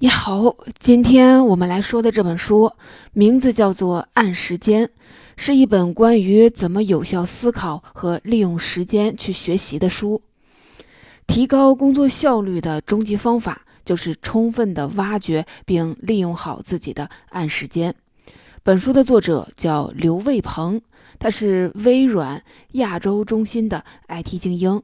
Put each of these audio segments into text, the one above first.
你好，今天我们来说的这本书名字叫做《按时间》，是一本关于怎么有效思考和利用时间去学习的书。提高工作效率的终极方法就是充分的挖掘并利用好自己的按时间。本书的作者叫刘卫鹏，他是微软亚洲中心的 IT 精英，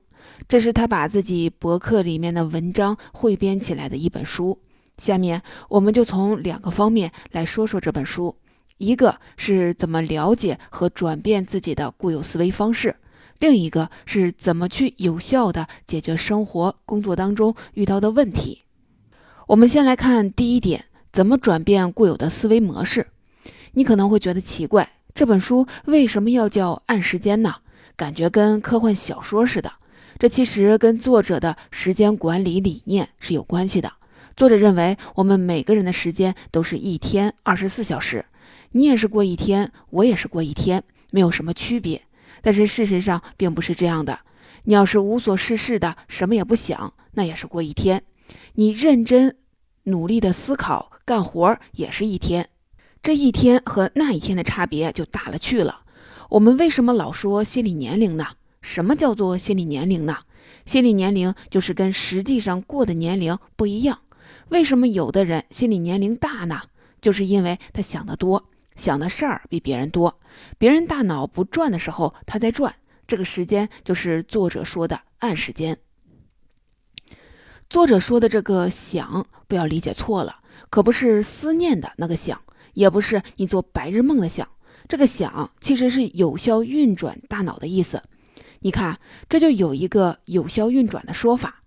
这是他把自己博客里面的文章汇编起来的一本书。下面我们就从两个方面来说说这本书，一个是怎么了解和转变自己的固有思维方式，另一个是怎么去有效的解决生活工作当中遇到的问题。我们先来看第一点，怎么转变固有的思维模式。你可能会觉得奇怪，这本书为什么要叫按时间呢？感觉跟科幻小说似的。这其实跟作者的时间管理理念是有关系的。作者认为，我们每个人的时间都是一天二十四小时，你也是过一天，我也是过一天，没有什么区别。但是事实上并不是这样的。你要是无所事事的，什么也不想，那也是过一天；你认真努力的思考、干活也是一天。这一天和那一天的差别就大了去了。我们为什么老说心理年龄呢？什么叫做心理年龄呢？心理年龄就是跟实际上过的年龄不一样。为什么有的人心理年龄大呢？就是因为他想得多，想的事儿比别人多。别人大脑不转的时候，他在转。这个时间就是作者说的暗时间。作者说的这个想，不要理解错了，可不是思念的那个想，也不是你做白日梦的想。这个想其实是有效运转大脑的意思。你看，这就有一个有效运转的说法。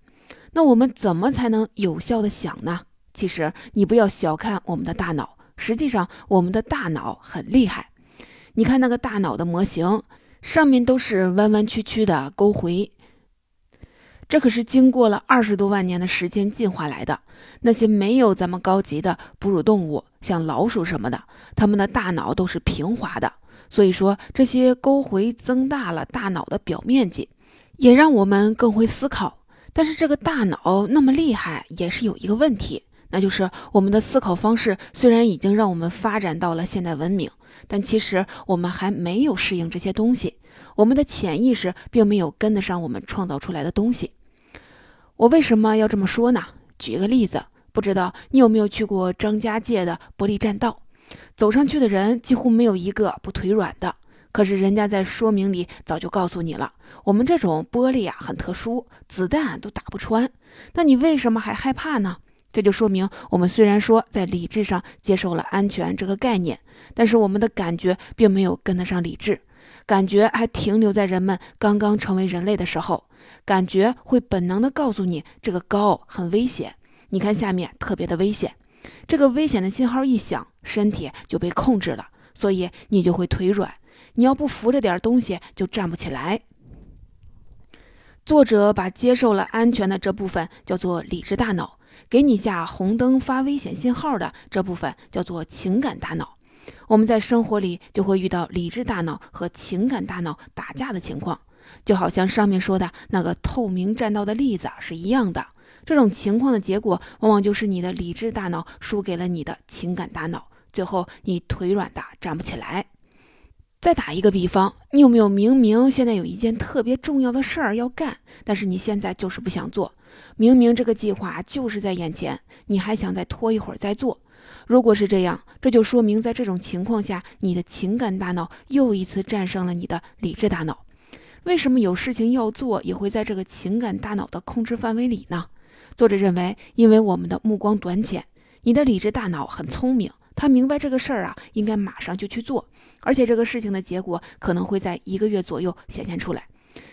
那我们怎么才能有效的想呢？其实你不要小看我们的大脑，实际上我们的大脑很厉害。你看那个大脑的模型，上面都是弯弯曲曲的沟回，这可是经过了二十多万年的时间进化来的。那些没有咱们高级的哺乳动物，像老鼠什么的，它们的大脑都是平滑的。所以说，这些沟回增大了大脑的表面积，也让我们更会思考。但是这个大脑那么厉害，也是有一个问题，那就是我们的思考方式虽然已经让我们发展到了现代文明，但其实我们还没有适应这些东西，我们的潜意识并没有跟得上我们创造出来的东西。我为什么要这么说呢？举一个例子，不知道你有没有去过张家界的玻璃栈道，走上去的人几乎没有一个不腿软的。可是人家在说明里早就告诉你了，我们这种玻璃啊很特殊，子弹都打不穿。那你为什么还害怕呢？这就说明我们虽然说在理智上接受了安全这个概念，但是我们的感觉并没有跟得上理智，感觉还停留在人们刚刚成为人类的时候，感觉会本能的告诉你这个高很危险，你看下面特别的危险，这个危险的信号一响，身体就被控制了，所以你就会腿软。你要不扶着点东西，就站不起来。作者把接受了安全的这部分叫做理智大脑，给你下红灯发危险信号的这部分叫做情感大脑。我们在生活里就会遇到理智大脑和情感大脑打架的情况，就好像上面说的那个透明栈道的例子是一样的。这种情况的结果，往往就是你的理智大脑输给了你的情感大脑，最后你腿软的站不起来。再打一个比方，你有没有明明现在有一件特别重要的事儿要干，但是你现在就是不想做？明明这个计划就是在眼前，你还想再拖一会儿再做？如果是这样，这就说明在这种情况下，你的情感大脑又一次战胜了你的理智大脑。为什么有事情要做也会在这个情感大脑的控制范围里呢？作者认为，因为我们的目光短浅，你的理智大脑很聪明。他明白这个事儿啊，应该马上就去做，而且这个事情的结果可能会在一个月左右显现出来。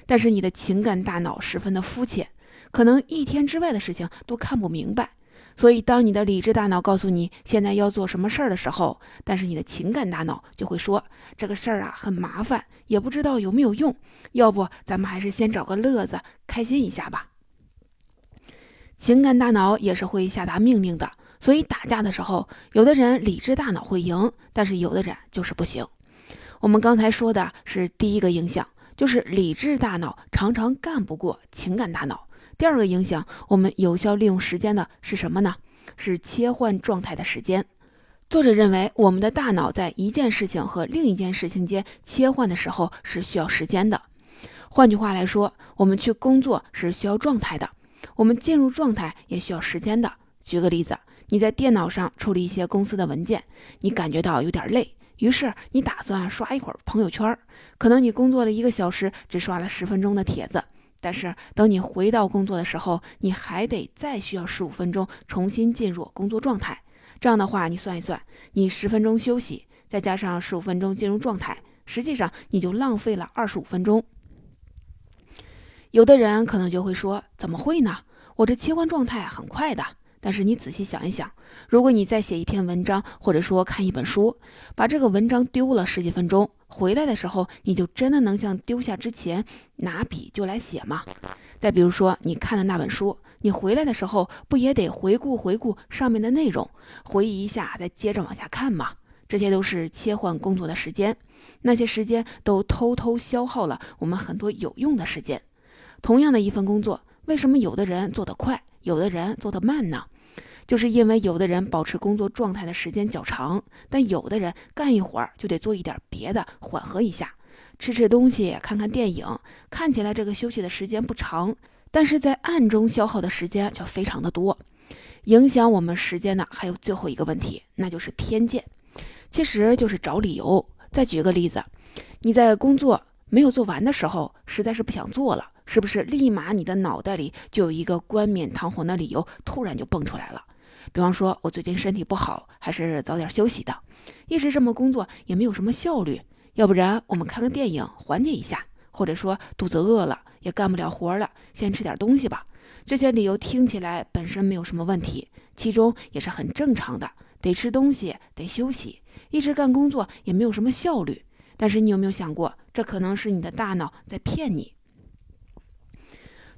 但是你的情感大脑十分的肤浅，可能一天之外的事情都看不明白。所以，当你的理智大脑告诉你现在要做什么事儿的时候，但是你的情感大脑就会说这个事儿啊很麻烦，也不知道有没有用，要不咱们还是先找个乐子开心一下吧。情感大脑也是会下达命令的。所以打架的时候，有的人理智大脑会赢，但是有的人就是不行。我们刚才说的是第一个影响，就是理智大脑常常干不过情感大脑。第二个影响，我们有效利用时间的是什么呢？是切换状态的时间。作者认为，我们的大脑在一件事情和另一件事情间切换的时候是需要时间的。换句话来说，我们去工作是需要状态的，我们进入状态也需要时间的。举个例子，你在电脑上处理一些公司的文件，你感觉到有点累，于是你打算刷一会儿朋友圈。可能你工作了一个小时，只刷了十分钟的帖子，但是等你回到工作的时候，你还得再需要十五分钟重新进入工作状态。这样的话，你算一算，你十分钟休息，再加上十五分钟进入状态，实际上你就浪费了二十五分钟。有的人可能就会说：“怎么会呢？我这切换状态很快的。”但是你仔细想一想，如果你再写一篇文章，或者说看一本书，把这个文章丢了十几分钟，回来的时候，你就真的能像丢下之前拿笔就来写吗？再比如说，你看的那本书，你回来的时候不也得回顾回顾上面的内容，回忆一下，再接着往下看吗？这些都是切换工作的时间，那些时间都偷偷消耗了我们很多有用的时间。同样的一份工作，为什么有的人做得快，有的人做得慢呢？就是因为有的人保持工作状态的时间较长，但有的人干一会儿就得做一点别的，缓和一下，吃吃东西，看看电影。看起来这个休息的时间不长，但是在暗中消耗的时间却非常的多。影响我们时间的还有最后一个问题，那就是偏见，其实就是找理由。再举个例子，你在工作没有做完的时候，实在是不想做了。是不是立马你的脑袋里就有一个冠冕堂皇的理由突然就蹦出来了？比方说，我最近身体不好，还是早点休息的。一直这么工作也没有什么效率，要不然我们看个电影缓解一下，或者说肚子饿了也干不了活了，先吃点东西吧。这些理由听起来本身没有什么问题，其中也是很正常的，得吃东西，得休息，一直干工作也没有什么效率。但是你有没有想过，这可能是你的大脑在骗你？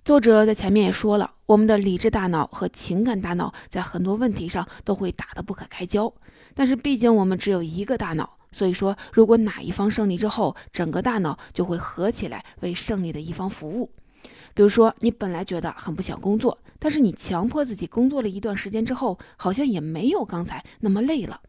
作者在前面也说了，我们的理智大脑和情感大脑在很多问题上都会打得不可开交。但是毕竟我们只有一个大脑，所以说如果哪一方胜利之后，整个大脑就会合起来为胜利的一方服务。比如说，你本来觉得很不想工作，但是你强迫自己工作了一段时间之后，好像也没有刚才那么累了。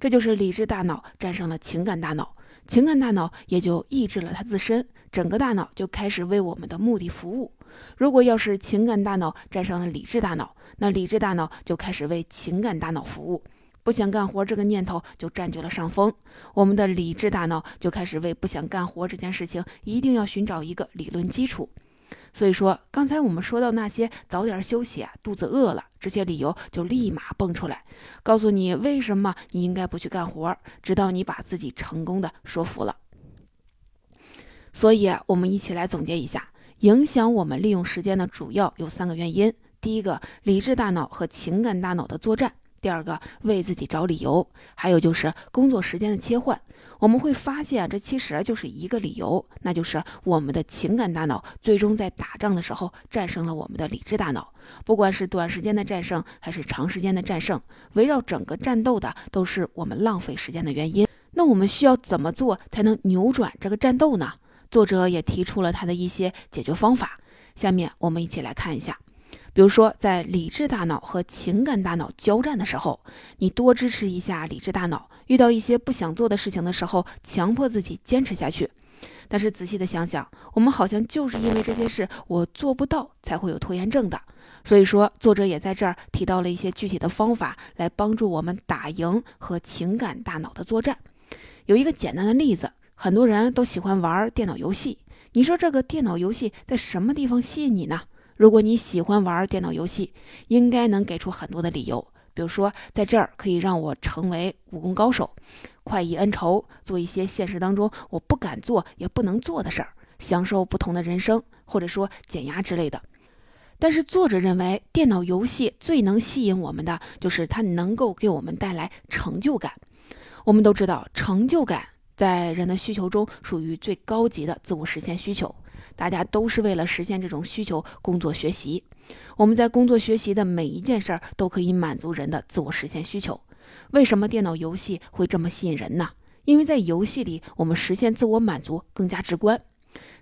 这就是理智大脑战胜了情感大脑，情感大脑也就抑制了它自身，整个大脑就开始为我们的目的服务。如果要是情感大脑战胜了理智大脑，那理智大脑就开始为情感大脑服务，不想干活这个念头就占据了上风，我们的理智大脑就开始为不想干活这件事情一定要寻找一个理论基础。所以说，刚才我们说到那些早点休息啊，肚子饿了这些理由就立马蹦出来，告诉你为什么你应该不去干活，直到你把自己成功的说服了。所以，我们一起来总结一下。影响我们利用时间的主要有三个原因：第一个，理智大脑和情感大脑的作战；第二个，为自己找理由；还有就是工作时间的切换。我们会发现，这其实就是一个理由，那就是我们的情感大脑最终在打仗的时候战胜了我们的理智大脑。不管是短时间的战胜，还是长时间的战胜，围绕整个战斗的都是我们浪费时间的原因。那我们需要怎么做才能扭转这个战斗呢？作者也提出了他的一些解决方法，下面我们一起来看一下。比如说，在理智大脑和情感大脑交战的时候，你多支持一下理智大脑，遇到一些不想做的事情的时候，强迫自己坚持下去。但是仔细的想想，我们好像就是因为这些事我做不到，才会有拖延症的。所以说，作者也在这儿提到了一些具体的方法，来帮助我们打赢和情感大脑的作战。有一个简单的例子。很多人都喜欢玩电脑游戏，你说这个电脑游戏在什么地方吸引你呢？如果你喜欢玩电脑游戏，应该能给出很多的理由，比如说在这儿可以让我成为武功高手，快意恩仇，做一些现实当中我不敢做也不能做的事儿，享受不同的人生，或者说减压之类的。但是作者认为，电脑游戏最能吸引我们的就是它能够给我们带来成就感。我们都知道成就感。在人的需求中，属于最高级的自我实现需求。大家都是为了实现这种需求工作学习。我们在工作学习的每一件事儿都可以满足人的自我实现需求。为什么电脑游戏会这么吸引人呢？因为在游戏里，我们实现自我满足更加直观。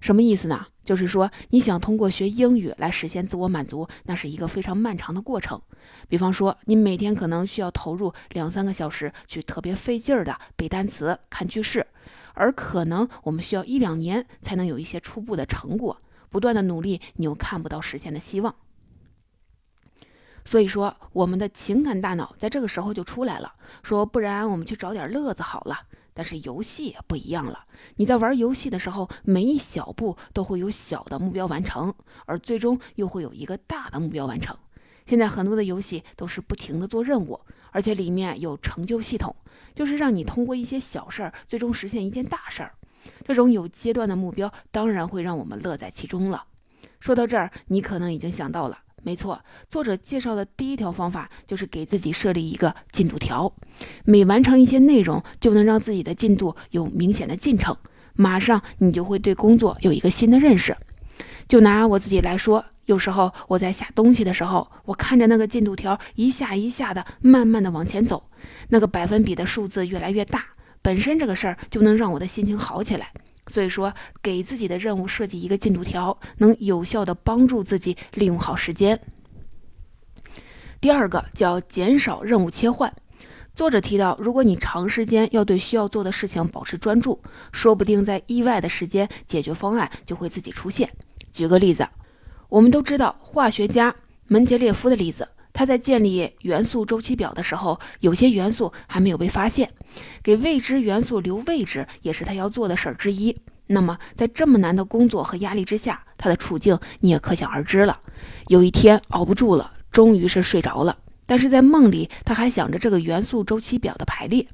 什么意思呢？就是说，你想通过学英语来实现自我满足，那是一个非常漫长的过程。比方说，你每天可能需要投入两三个小时去特别费劲儿的背单词、看句式，而可能我们需要一两年才能有一些初步的成果。不断的努力，你又看不到实现的希望。所以说，我们的情感大脑在这个时候就出来了，说不然我们去找点乐子好了。但是游戏也不一样了，你在玩游戏的时候，每一小步都会有小的目标完成，而最终又会有一个大的目标完成。现在很多的游戏都是不停的做任务，而且里面有成就系统，就是让你通过一些小事儿，最终实现一件大事儿。这种有阶段的目标，当然会让我们乐在其中了。说到这儿，你可能已经想到了。没错，作者介绍的第一条方法就是给自己设立一个进度条，每完成一些内容，就能让自己的进度有明显的进程，马上你就会对工作有一个新的认识。就拿我自己来说，有时候我在下东西的时候，我看着那个进度条一下一下的慢慢的往前走，那个百分比的数字越来越大，本身这个事儿就能让我的心情好起来。所以说，给自己的任务设计一个进度条，能有效的帮助自己利用好时间。第二个叫减少任务切换。作者提到，如果你长时间要对需要做的事情保持专注，说不定在意外的时间，解决方案就会自己出现。举个例子，我们都知道化学家门捷列夫的例子。他在建立元素周期表的时候，有些元素还没有被发现，给未知元素留位置也是他要做的事儿之一。那么，在这么难的工作和压力之下，他的处境你也可想而知了。有一天熬不住了，终于是睡着了，但是在梦里他还想着这个元素周期表的排列，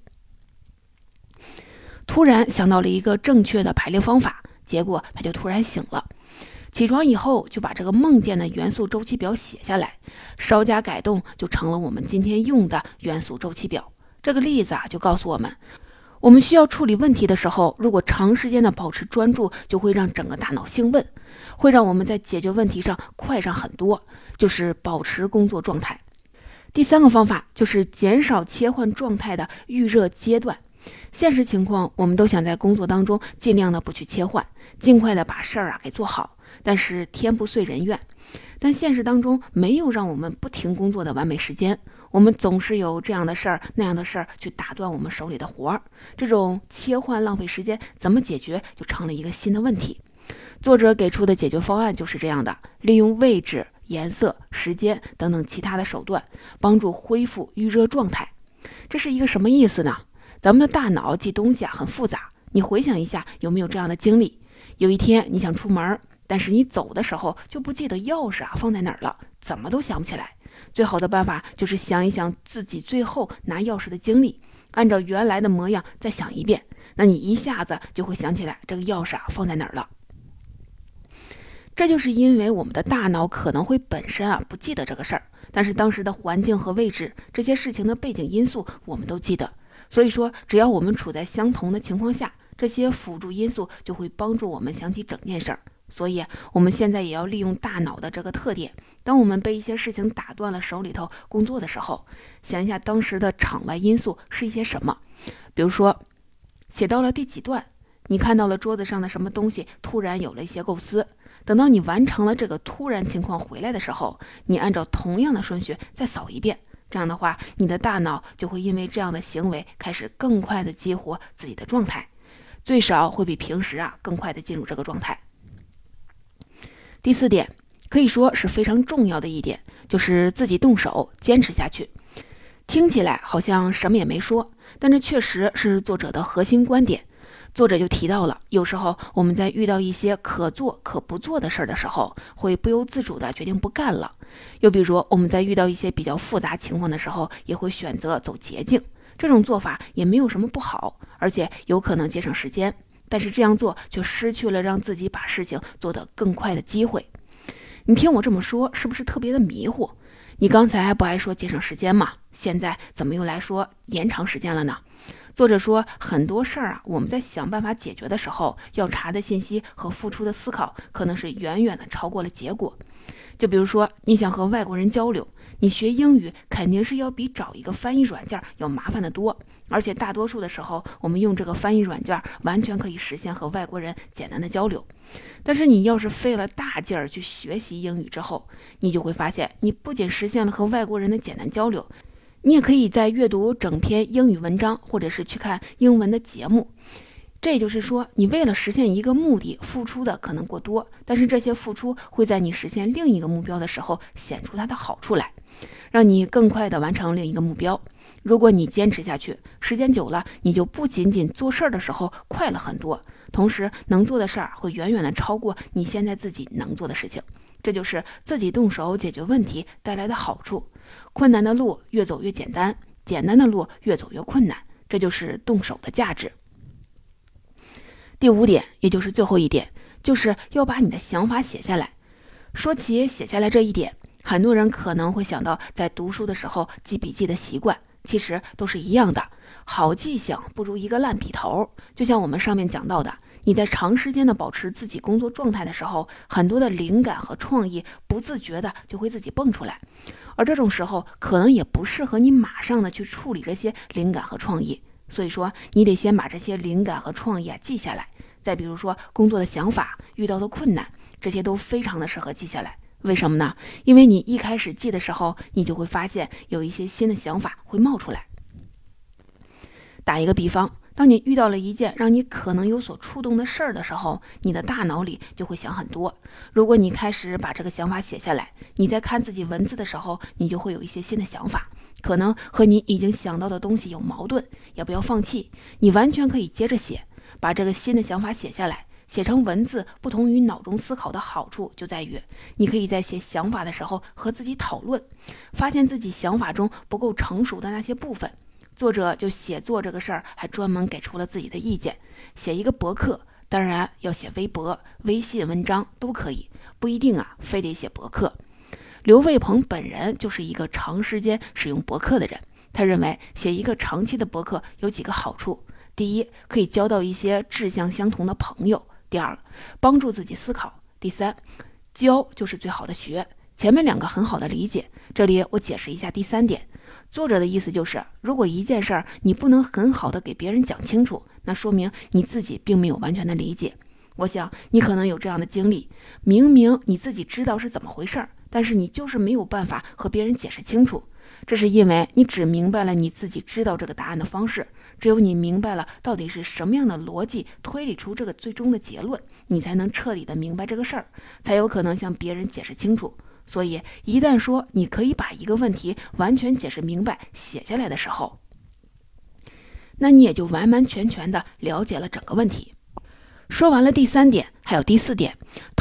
突然想到了一个正确的排列方法，结果他就突然醒了。起床以后就把这个梦见的元素周期表写下来，稍加改动就成了我们今天用的元素周期表。这个例子啊，就告诉我们，我们需要处理问题的时候，如果长时间的保持专注，就会让整个大脑兴奋，会让我们在解决问题上快上很多，就是保持工作状态。第三个方法就是减少切换状态的预热阶段。现实情况，我们都想在工作当中尽量的不去切换，尽快的把事儿啊给做好。但是天不遂人愿，但现实当中没有让我们不停工作的完美时间，我们总是有这样的事儿那样的事儿去打断我们手里的活儿。这种切换浪费时间，怎么解决就成了一个新的问题。作者给出的解决方案就是这样的：利用位置、颜色、时间等等其他的手段，帮助恢复预热状态。这是一个什么意思呢？咱们的大脑记东西啊很复杂，你回想一下，有没有这样的经历？有一天你想出门。但是你走的时候就不记得钥匙啊放在哪儿了，怎么都想不起来。最好的办法就是想一想自己最后拿钥匙的经历，按照原来的模样再想一遍，那你一下子就会想起来这个钥匙啊放在哪儿了。这就是因为我们的大脑可能会本身啊不记得这个事儿，但是当时的环境和位置这些事情的背景因素我们都记得。所以说，只要我们处在相同的情况下，这些辅助因素就会帮助我们想起整件事儿。所以，我们现在也要利用大脑的这个特点。当我们被一些事情打断了手里头工作的时候，想一下当时的场外因素是一些什么。比如说，写到了第几段，你看到了桌子上的什么东西，突然有了一些构思。等到你完成了这个突然情况回来的时候，你按照同样的顺序再扫一遍。这样的话，你的大脑就会因为这样的行为开始更快的激活自己的状态，最少会比平时啊更快的进入这个状态。第四点可以说是非常重要的一点，就是自己动手坚持下去。听起来好像什么也没说，但这确实是作者的核心观点。作者就提到了，有时候我们在遇到一些可做可不做的事儿的时候，会不由自主的决定不干了；又比如我们在遇到一些比较复杂情况的时候，也会选择走捷径。这种做法也没有什么不好，而且有可能节省时间。但是这样做就失去了让自己把事情做得更快的机会。你听我这么说，是不是特别的迷糊？你刚才不还说节省时间吗？现在怎么又来说延长时间了呢？作者说，很多事儿啊，我们在想办法解决的时候，要查的信息和付出的思考，可能是远远的超过了结果。就比如说，你想和外国人交流，你学英语肯定是要比找一个翻译软件要麻烦得多，而且大多数的时候，我们用这个翻译软件完全可以实现和外国人简单的交流。但是你要是费了大劲儿去学习英语之后，你就会发现，你不仅实现了和外国人的简单交流，你也可以在阅读整篇英语文章，或者是去看英文的节目。这也就是说，你为了实现一个目的，付出的可能过多，但是这些付出会在你实现另一个目标的时候显出它的好处来，让你更快地完成另一个目标。如果你坚持下去，时间久了，你就不仅仅做事儿的时候快了很多，同时能做的事儿会远远的超过你现在自己能做的事情。这就是自己动手解决问题带来的好处。困难的路越走越简单，简单的路越走越困难，这就是动手的价值。第五点，也就是最后一点，就是要把你的想法写下来。说起写下来这一点，很多人可能会想到在读书的时候记笔记的习惯，其实都是一样的。好记性不如一个烂笔头。就像我们上面讲到的，你在长时间的保持自己工作状态的时候，很多的灵感和创意不自觉的就会自己蹦出来，而这种时候可能也不适合你马上的去处理这些灵感和创意。所以说，你得先把这些灵感和创意啊记下来。再比如说工作的想法、遇到的困难，这些都非常的适合记下来。为什么呢？因为你一开始记的时候，你就会发现有一些新的想法会冒出来。打一个比方，当你遇到了一件让你可能有所触动的事儿的时候，你的大脑里就会想很多。如果你开始把这个想法写下来，你在看自己文字的时候，你就会有一些新的想法，可能和你已经想到的东西有矛盾，也不要放弃，你完全可以接着写。把这个新的想法写下来，写成文字。不同于脑中思考的好处就在于，你可以在写想法的时候和自己讨论，发现自己想法中不够成熟的那些部分。作者就写作这个事儿，还专门给出了自己的意见。写一个博客，当然要写微博、微信文章都可以，不一定啊，非得写博客。刘卫鹏本人就是一个长时间使用博客的人，他认为写一个长期的博客有几个好处。第一，可以交到一些志向相同的朋友；第二，帮助自己思考；第三，教就是最好的学。前面两个很好的理解，这里我解释一下第三点。作者的意思就是，如果一件事儿你不能很好的给别人讲清楚，那说明你自己并没有完全的理解。我想你可能有这样的经历：明明你自己知道是怎么回事儿，但是你就是没有办法和别人解释清楚。这是因为你只明白了你自己知道这个答案的方式。只有你明白了到底是什么样的逻辑推理出这个最终的结论，你才能彻底的明白这个事儿，才有可能向别人解释清楚。所以，一旦说你可以把一个问题完全解释明白写下来的时候，那你也就完完全全的了解了整个问题。说完了第三点，还有第四点，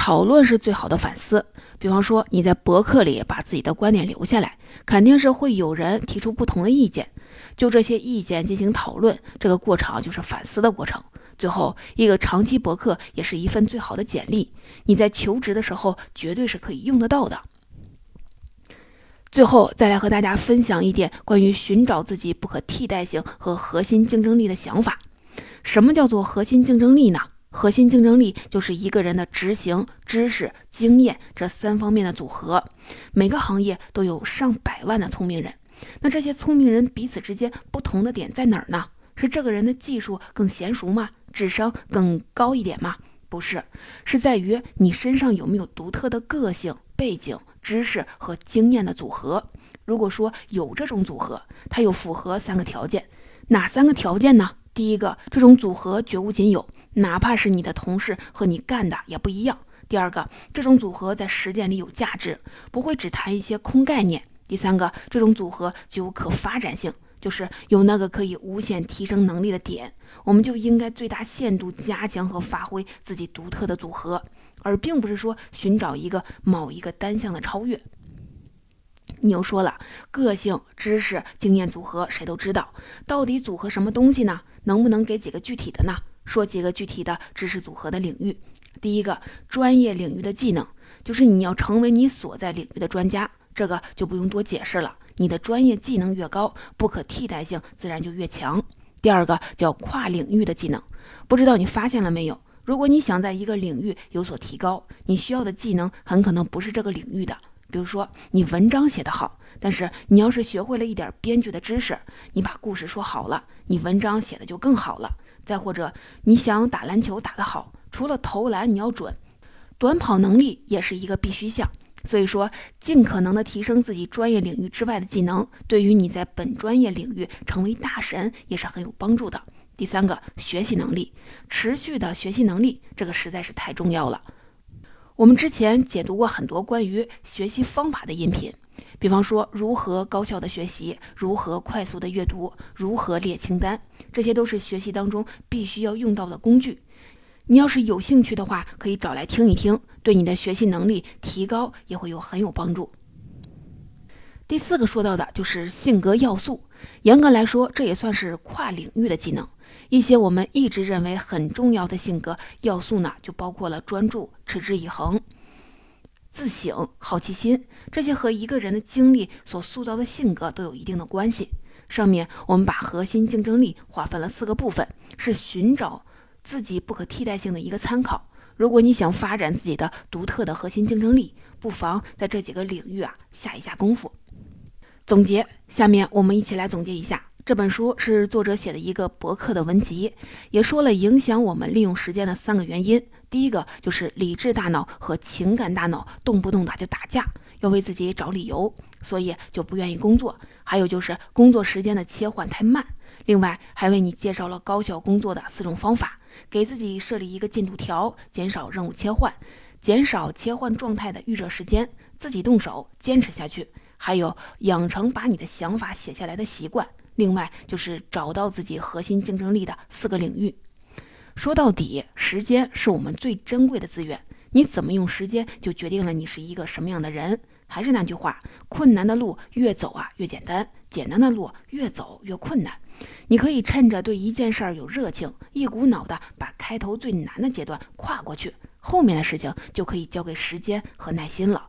讨论是最好的反思。比方说你在博客里把自己的观点留下来，肯定是会有人提出不同的意见。就这些意见进行讨论，这个过程就是反思的过程。最后一个长期博客也是一份最好的简历，你在求职的时候绝对是可以用得到的。最后再来和大家分享一点关于寻找自己不可替代性和核心竞争力的想法。什么叫做核心竞争力呢？核心竞争力就是一个人的执行、知识、经验这三方面的组合。每个行业都有上百万的聪明人。那这些聪明人彼此之间不同的点在哪儿呢？是这个人的技术更娴熟吗？智商更高一点吗？不是，是在于你身上有没有独特的个性、背景、知识和经验的组合。如果说有这种组合，它又符合三个条件，哪三个条件呢？第一个，这种组合绝无仅有，哪怕是你的同事和你干的也不一样。第二个，这种组合在实践里有价值，不会只谈一些空概念。第三个，这种组合具有可发展性，就是有那个可以无限提升能力的点，我们就应该最大限度加强和发挥自己独特的组合，而并不是说寻找一个某一个单项的超越。你又说了，个性、知识、经验组合谁都知道，到底组合什么东西呢？能不能给几个具体的呢？说几个具体的知识组合的领域。第一个，专业领域的技能，就是你要成为你所在领域的专家。这个就不用多解释了，你的专业技能越高，不可替代性自然就越强。第二个叫跨领域的技能，不知道你发现了没有？如果你想在一个领域有所提高，你需要的技能很可能不是这个领域的，比如说你文章写得好，但是你要是学会了一点编剧的知识，你把故事说好了，你文章写的就更好了。再或者你想打篮球打得好，除了投篮你要准，短跑能力也是一个必须项。所以说，尽可能的提升自己专业领域之外的技能，对于你在本专业领域成为大神也是很有帮助的。第三个，学习能力，持续的学习能力，这个实在是太重要了。我们之前解读过很多关于学习方法的音频，比方说如何高效的学习，如何快速的阅读，如何列清单，这些都是学习当中必须要用到的工具。你要是有兴趣的话，可以找来听一听，对你的学习能力提高也会有很有帮助。第四个说到的就是性格要素，严格来说，这也算是跨领域的技能。一些我们一直认为很重要的性格要素呢，就包括了专注、持之以恒、自省、好奇心，这些和一个人的经历所塑造的性格都有一定的关系。上面我们把核心竞争力划分了四个部分，是寻找自己不可替代性的一个参考。如果你想发展自己的独特的核心竞争力，不妨在这几个领域啊下一下功夫。总结，下面我们一起来总结一下。这本书是作者写的一个博客的文集，也说了影响我们利用时间的三个原因。第一个就是理智大脑和情感大脑动不动的就打架，要为自己找理由，所以就不愿意工作。还有就是工作时间的切换太慢。另外还为你介绍了高效工作的四种方法，给自己设立一个进度条，减少任务切换，减少切换状态的预热时间，自己动手坚持下去。还有养成把你的想法写下来的习惯。另外就是找到自己核心竞争力的四个领域。说到底，时间是我们最珍贵的资源。你怎么用时间，就决定了你是一个什么样的人。还是那句话，困难的路越走啊越简单，简单的路越走越困难。你可以趁着对一件事儿有热情，一股脑的把开头最难的阶段跨过去，后面的事情就可以交给时间和耐心了。